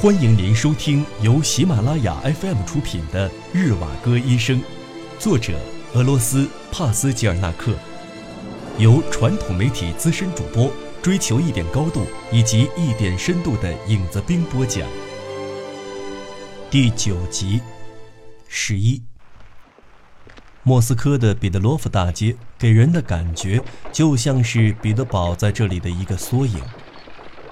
欢迎您收听由喜马拉雅 FM 出品的《日瓦戈医生》，作者俄罗斯帕斯吉尔纳克，由传统媒体资深主播追求一点高度以及一点深度的影子兵播讲。第九集，十一。莫斯科的彼得罗夫大街给人的感觉就像是彼得堡在这里的一个缩影。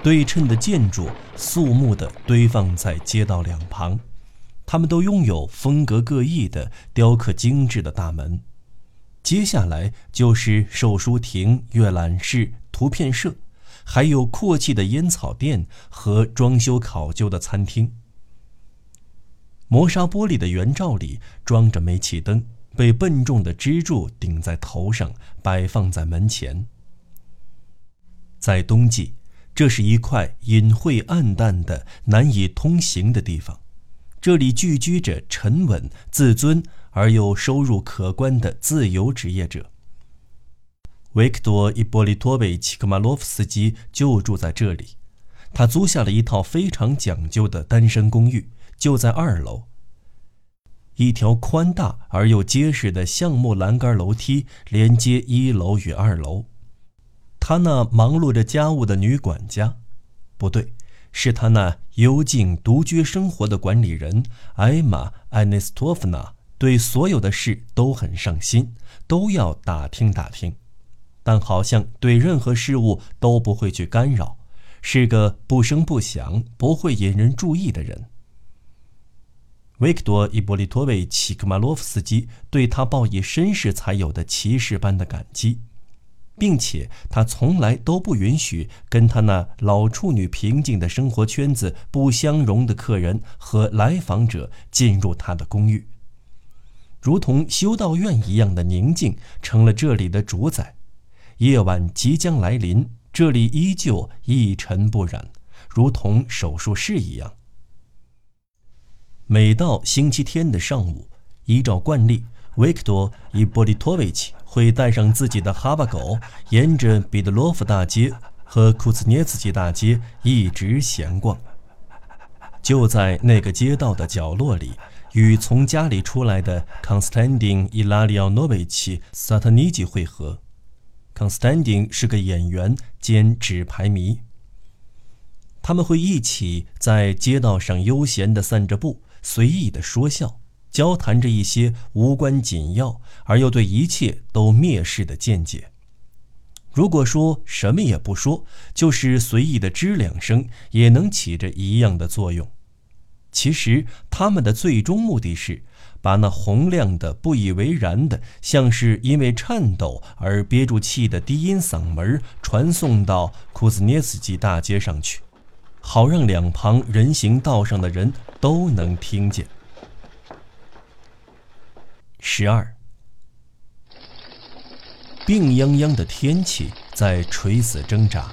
对称的建筑肃穆地堆放在街道两旁，它们都拥有风格各异的雕刻精致的大门。接下来就是售书亭、阅览室、图片社，还有阔气的烟草店和装修考究的餐厅。磨砂玻璃的圆罩里装着煤气灯，被笨重的支柱顶在头上，摆放在门前。在冬季。这是一块隐晦暗淡的、难以通行的地方，这里聚居着沉稳、自尊而又收入可观的自由职业者。维克多·伊波利托维奇·科马洛夫斯基就住在这里，他租下了一套非常讲究的单身公寓，就在二楼。一条宽大而又结实的橡木栏杆楼梯连接一楼与二楼。他那忙碌着家务的女管家，不对，是他那幽静独居生活的管理人艾玛·艾内斯托夫娜，对所有的事都很上心，都要打听打听，但好像对任何事物都不会去干扰，是个不声不响、不会引人注意的人。维克多·伊波利托维奇·克马洛夫斯基对他报以绅士才有的骑士般的感激。并且他从来都不允许跟他那老处女平静的生活圈子不相容的客人和来访者进入他的公寓。如同修道院一样的宁静成了这里的主宰。夜晚即将来临，这里依旧一尘不染，如同手术室一样。每到星期天的上午，依照惯例，维克多·伊波利托维奇。会带上自己的哈巴狗，沿着彼得罗夫大街和库兹涅茨基大街一直闲逛。就在那个街道的角落里，与从家里出来的康斯坦丁·伊拉里奥诺维奇·萨特尼基会合。康斯坦丁是个演员兼纸牌迷。他们会一起在街道上悠闲地散着步，随意地说笑。交谈着一些无关紧要而又对一切都蔑视的见解。如果说什么也不说，就是随意的吱两声，也能起着一样的作用。其实他们的最终目的是把那洪亮的、不以为然的、像是因为颤抖而憋住气的低音嗓门传送到库兹涅斯基大街上去，好让两旁人行道上的人都能听见。十二，病殃殃的天气在垂死挣扎，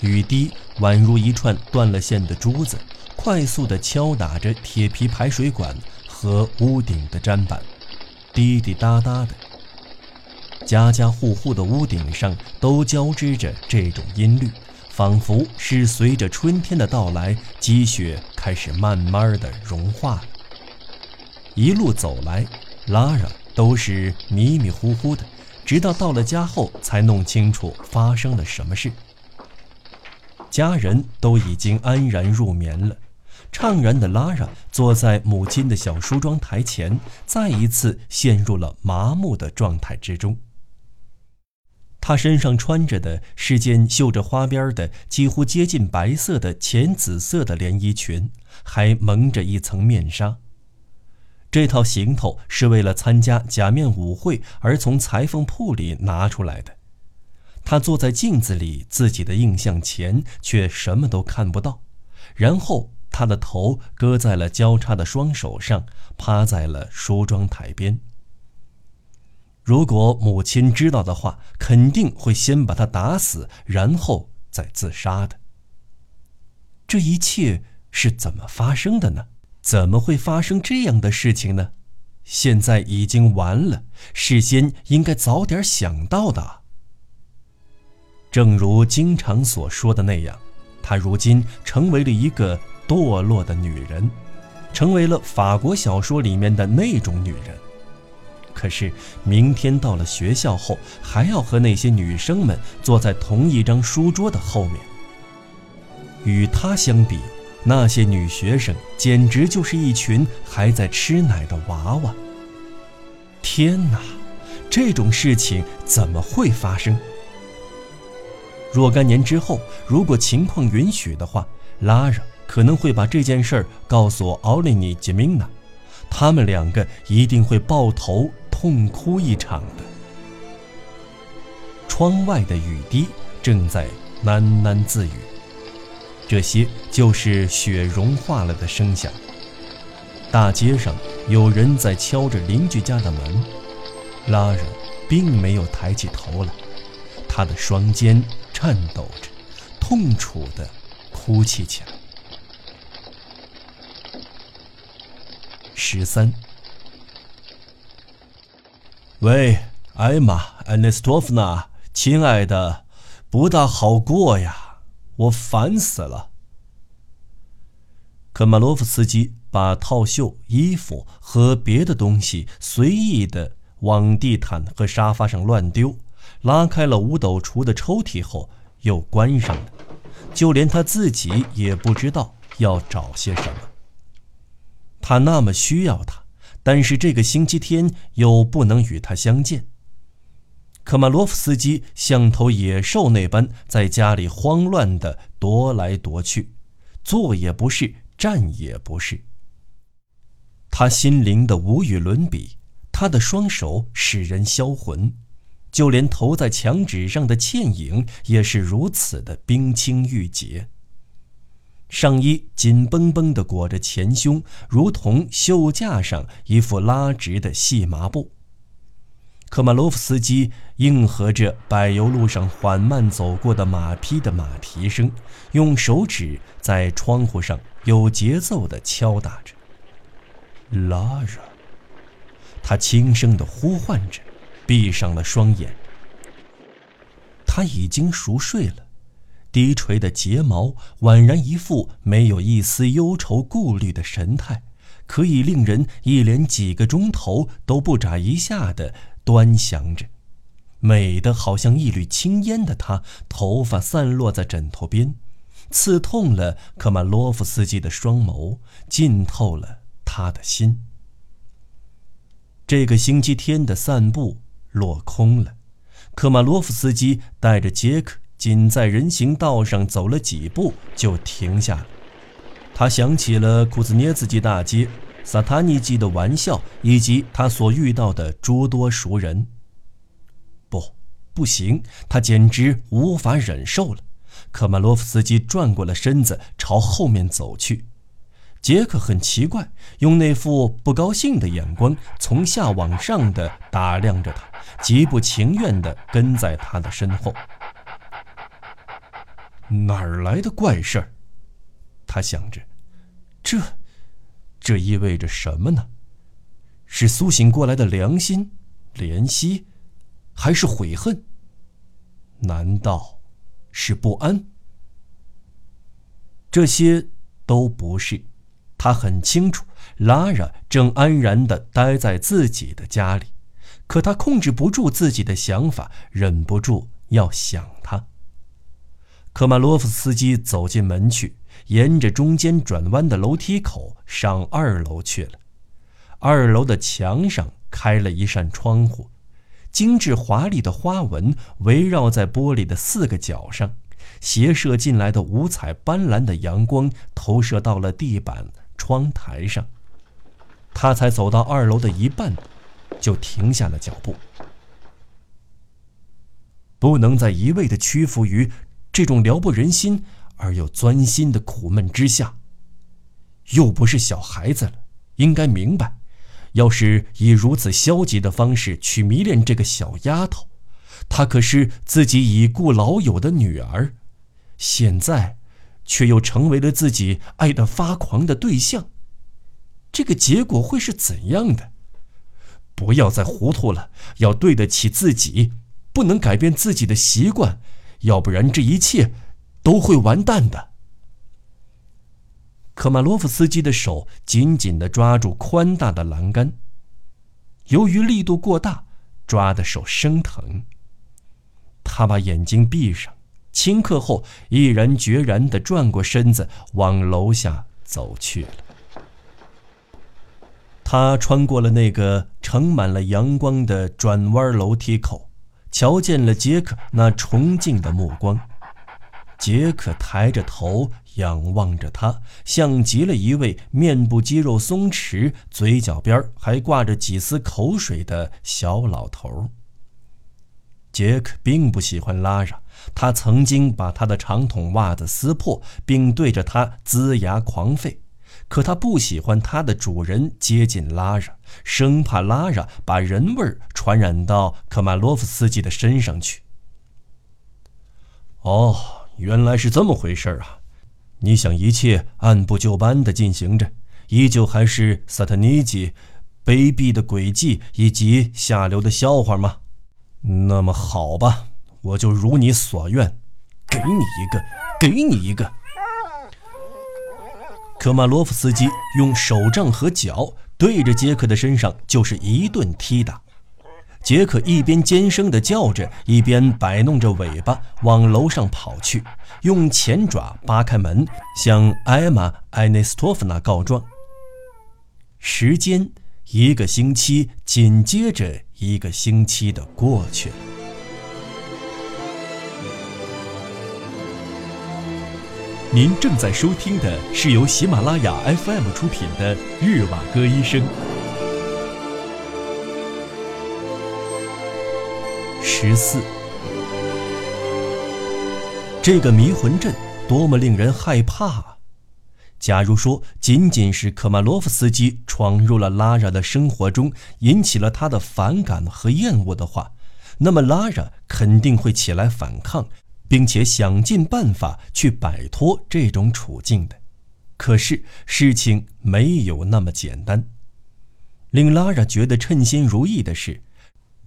雨滴宛如一串断了线的珠子，快速地敲打着铁皮排水管和屋顶的砧板，滴滴答答的。家家户户的屋顶上都交织着这种音律，仿佛是随着春天的到来，积雪开始慢慢的融化了。一路走来。拉拉都是迷迷糊糊的，直到到了家后才弄清楚发生了什么事。家人都已经安然入眠了，怅然的拉拉坐在母亲的小梳妆台前，再一次陷入了麻木的状态之中。她身上穿着的是件绣着花边的、几乎接近白色的浅紫色的连衣裙，还蒙着一层面纱。这套行头是为了参加假面舞会而从裁缝铺里拿出来的。他坐在镜子里自己的印象前，却什么都看不到。然后他的头搁在了交叉的双手上，趴在了梳妆台边。如果母亲知道的话，肯定会先把他打死，然后再自杀的。这一切是怎么发生的呢？怎么会发生这样的事情呢？现在已经完了，事先应该早点想到的。正如经常所说的那样，她如今成为了一个堕落的女人，成为了法国小说里面的那种女人。可是明天到了学校后，还要和那些女生们坐在同一张书桌的后面。与她相比，那些女学生简直就是一群还在吃奶的娃娃。天哪，这种事情怎么会发生？若干年之后，如果情况允许的话，拉拉可能会把这件事儿告诉奥利尼·杰明娜，他们两个一定会抱头痛哭一场的。窗外的雨滴正在喃喃自语，这些就是雪融化了的声响。大街上有人在敲着邻居家的门，拉拉并没有抬起头来，他的双肩。颤抖着，痛楚的哭泣起来。十三，喂，艾玛·安内斯托夫娜，亲爱的，不大好过呀，我烦死了。科马洛夫斯基把套袖、衣服和别的东西随意的往地毯和沙发上乱丢。拉开了五斗橱的抽屉后，又关上了，就连他自己也不知道要找些什么。他那么需要他，但是这个星期天又不能与他相见。科马洛夫斯基像头野兽那般在家里慌乱地踱来踱去，坐也不是，站也不是。他心灵的无与伦比，他的双手使人销魂。就连投在墙纸上的倩影也是如此的冰清玉洁。上衣紧绷绷地裹着前胸，如同袖架上一副拉直的细麻布。科马洛夫斯基应和着柏油路上缓慢走过的马匹的马蹄声，用手指在窗户上有节奏地敲打着。拉拉，他轻声地呼唤着。闭上了双眼，他已经熟睡了，低垂的睫毛宛然一副没有一丝忧愁顾虑的神态，可以令人一连几个钟头都不眨一下的端详着。美的好像一缕青烟的她，头发散落在枕头边，刺痛了科马洛夫斯基的双眸，浸透了他的心。这个星期天的散步。落空了，科马洛夫斯基带着杰克，仅在人行道上走了几步就停下了。他想起了库兹涅茨基大街、萨塔尼基的玩笑，以及他所遇到的诸多熟人。不，不行，他简直无法忍受了。科马洛夫斯基转过了身子，朝后面走去。杰克很奇怪，用那副不高兴的眼光从下往上的打量着他，极不情愿地跟在他的身后。哪儿来的怪事儿？他想着，这，这意味着什么呢？是苏醒过来的良心、怜惜，还是悔恨？难道是不安？这些都不是。他很清楚，拉拉正安然地待在自己的家里，可他控制不住自己的想法，忍不住要想他。科马洛夫斯基走进门去，沿着中间转弯的楼梯口上二楼去了。二楼的墙上开了一扇窗户，精致华丽的花纹围绕在玻璃的四个角上，斜射进来的五彩斑斓的阳光投射到了地板。窗台上，他才走到二楼的一半，就停下了脚步。不能再一味的屈服于这种撩拨人心而又钻心的苦闷之下。又不是小孩子了，应该明白，要是以如此消极的方式去迷恋这个小丫头，她可是自己已故老友的女儿，现在。却又成为了自己爱得发狂的对象，这个结果会是怎样的？不要再糊涂了，要对得起自己，不能改变自己的习惯，要不然这一切都会完蛋的。科马洛夫斯基的手紧紧的抓住宽大的栏杆，由于力度过大，抓的手生疼。他把眼睛闭上，顷刻后，毅然决然的转过身子，往楼下走去了。他穿过了那个盛满了阳光的转弯楼梯口，瞧见了杰克那崇敬的目光。杰克抬着头仰望着他，像极了一位面部肌肉松弛、嘴角边还挂着几丝口水的小老头。杰克并不喜欢拉拉，他曾经把他的长筒袜子撕破，并对着他龇牙狂吠。可他不喜欢他的主人接近拉拉，生怕拉拉把人味传染到科马洛夫斯基的身上去。哦。原来是这么回事啊！你想一切按部就班地进行着，依旧还是萨特尼基卑鄙的诡计以及下流的笑话吗？那么好吧，我就如你所愿，给你一个，给你一个。科马洛夫斯基用手杖和脚对着杰克的身上就是一顿踢打。杰克一边尖声地叫着，一边摆弄着尾巴往楼上跑去，用前爪扒开门，向艾玛·埃内斯托夫娜告状。时间一个星期紧接着一个星期的过去了。您正在收听的是由喜马拉雅 FM 出品的《日瓦戈医生》。十四，这个迷魂阵多么令人害怕啊！假如说仅仅是科马洛夫斯基闯入了拉拉的生活中，引起了他的反感和厌恶的话，那么拉拉肯定会起来反抗，并且想尽办法去摆脱这种处境的。可是事情没有那么简单。令拉拉觉得称心如意的是。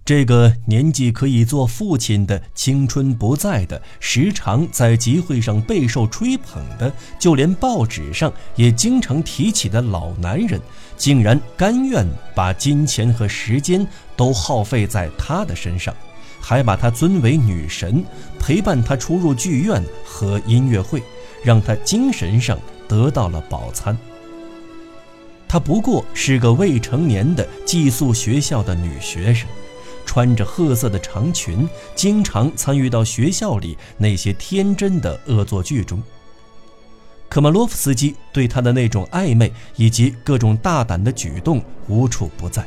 这个年纪可以做父亲的青春不在的，时常在集会上备受吹捧的，就连报纸上也经常提起的老男人，竟然甘愿把金钱和时间都耗费在他的身上，还把他尊为女神，陪伴他出入剧院和音乐会，让他精神上得到了饱餐。她不过是个未成年的寄宿学校的女学生。穿着褐色的长裙，经常参与到学校里那些天真的恶作剧中。科马洛夫斯基对他的那种暧昧以及各种大胆的举动无处不在，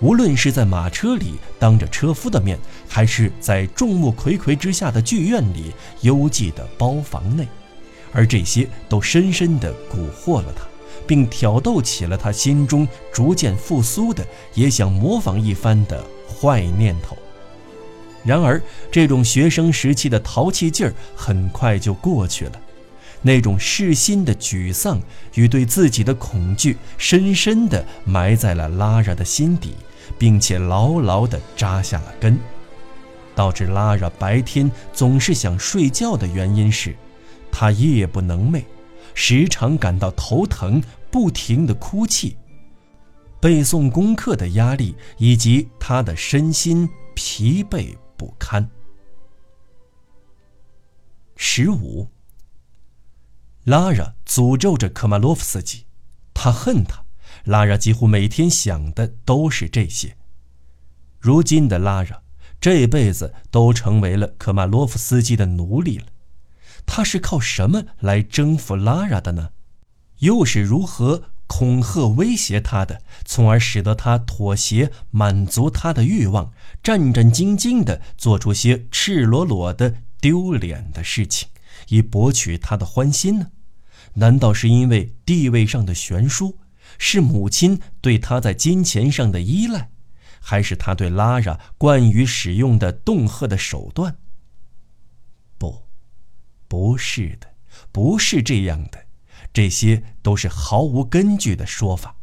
无论是在马车里当着车夫的面，还是在众目睽睽之下的剧院里幽寂的包房内，而这些都深深地蛊惑了他。并挑逗起了他心中逐渐复苏的、也想模仿一番的坏念头。然而，这种学生时期的淘气劲儿很快就过去了，那种噬心的沮丧与对自己的恐惧，深深地埋在了拉拉的心底，并且牢牢地扎下了根。导致拉拉白天总是想睡觉的原因是，他夜不能寐。时常感到头疼，不停的哭泣，背诵功课的压力以及他的身心疲惫不堪。十五，拉拉诅咒着科马洛夫斯基，他恨他。拉拉几乎每天想的都是这些。如今的拉拉，这辈子都成为了科马洛夫斯基的奴隶了。他是靠什么来征服拉拉的呢？又是如何恐吓威胁他的，从而使得他妥协，满足他的欲望，战战兢兢地做出些赤裸裸的丢脸的事情，以博取他的欢心呢？难道是因为地位上的悬殊，是母亲对他在金钱上的依赖，还是他对拉拉惯于使用的恫吓的手段？不不是的，不是这样的，这些都是毫无根据的说法。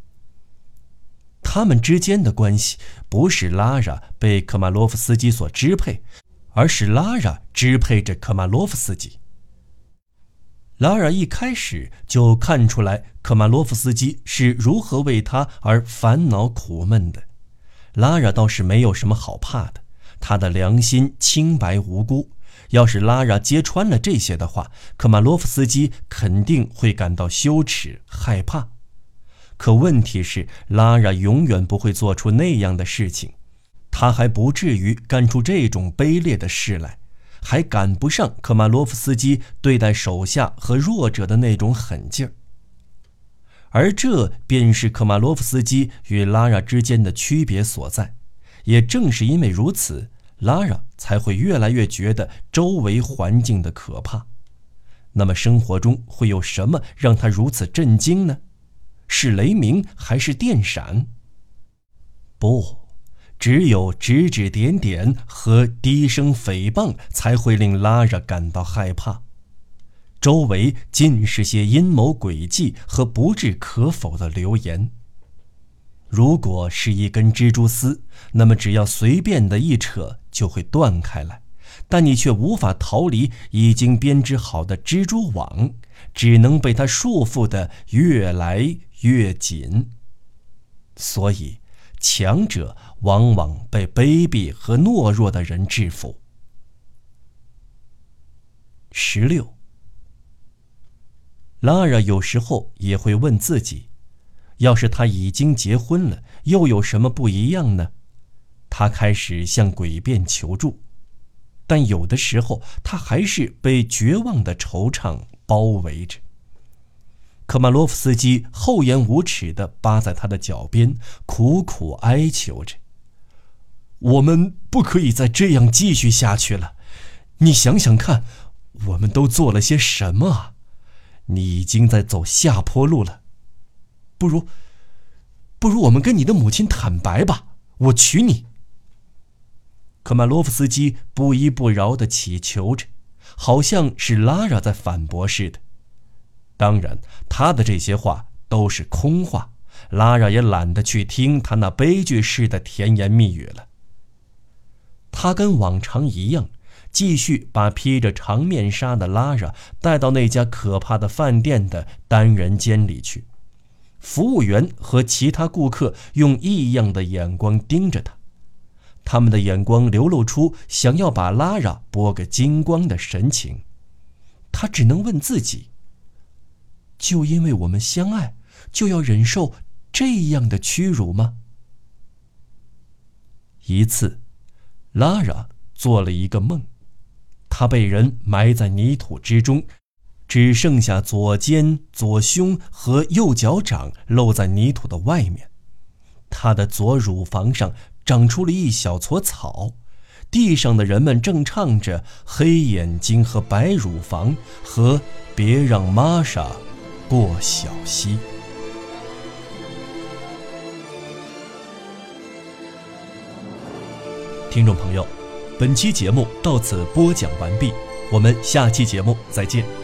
他们之间的关系不是拉拉被科马洛夫斯基所支配，而是拉拉支配着科马洛夫斯基。拉拉一开始就看出来科马洛夫斯基是如何为他而烦恼苦闷的。拉拉倒是没有什么好怕的，他的良心清白无辜。要是拉拉揭穿了这些的话，科马洛夫斯基肯定会感到羞耻害怕。可问题是，拉拉永远不会做出那样的事情，他还不至于干出这种卑劣的事来。还赶不上科马洛夫斯基对待手下和弱者的那种狠劲儿，而这便是科马洛夫斯基与拉拉之间的区别所在。也正是因为如此，拉拉才会越来越觉得周围环境的可怕。那么，生活中会有什么让他如此震惊呢？是雷鸣还是电闪？不。只有指指点点和低声诽谤才会令拉拉感到害怕，周围尽是些阴谋诡计和不置可否的流言。如果是一根蜘蛛丝，那么只要随便的一扯就会断开来，但你却无法逃离已经编织好的蜘蛛网，只能被它束缚的越来越紧。所以。强者往往被卑鄙和懦弱的人制服。十六，拉尔有时候也会问自己：要是他已经结婚了，又有什么不一样呢？他开始向诡辩求助，但有的时候他还是被绝望的惆怅包围着。科马洛夫斯基厚颜无耻地扒在他的脚边，苦苦哀求着：“我们不可以再这样继续下去了。你想想看，我们都做了些什么啊？你已经在走下坡路了。不如，不如我们跟你的母亲坦白吧，我娶你。”科马洛夫斯基不依不饶地乞求着，好像是拉拉在反驳似的。当然，他的这些话都是空话，拉拉也懒得去听他那悲剧式的甜言蜜语了。他跟往常一样，继续把披着长面纱的拉拉带到那家可怕的饭店的单人间里去。服务员和其他顾客用异样的眼光盯着他，他们的眼光流露出想要把拉拉剥个精光的神情。他只能问自己。就因为我们相爱，就要忍受这样的屈辱吗？一次，拉拉做了一个梦，她被人埋在泥土之中，只剩下左肩、左胸和右脚掌露在泥土的外面。她的左乳房上长出了一小撮草，地上的人们正唱着《黑眼睛和白乳房》和《别让玛莎》。过小溪。听众朋友，本期节目到此播讲完毕，我们下期节目再见。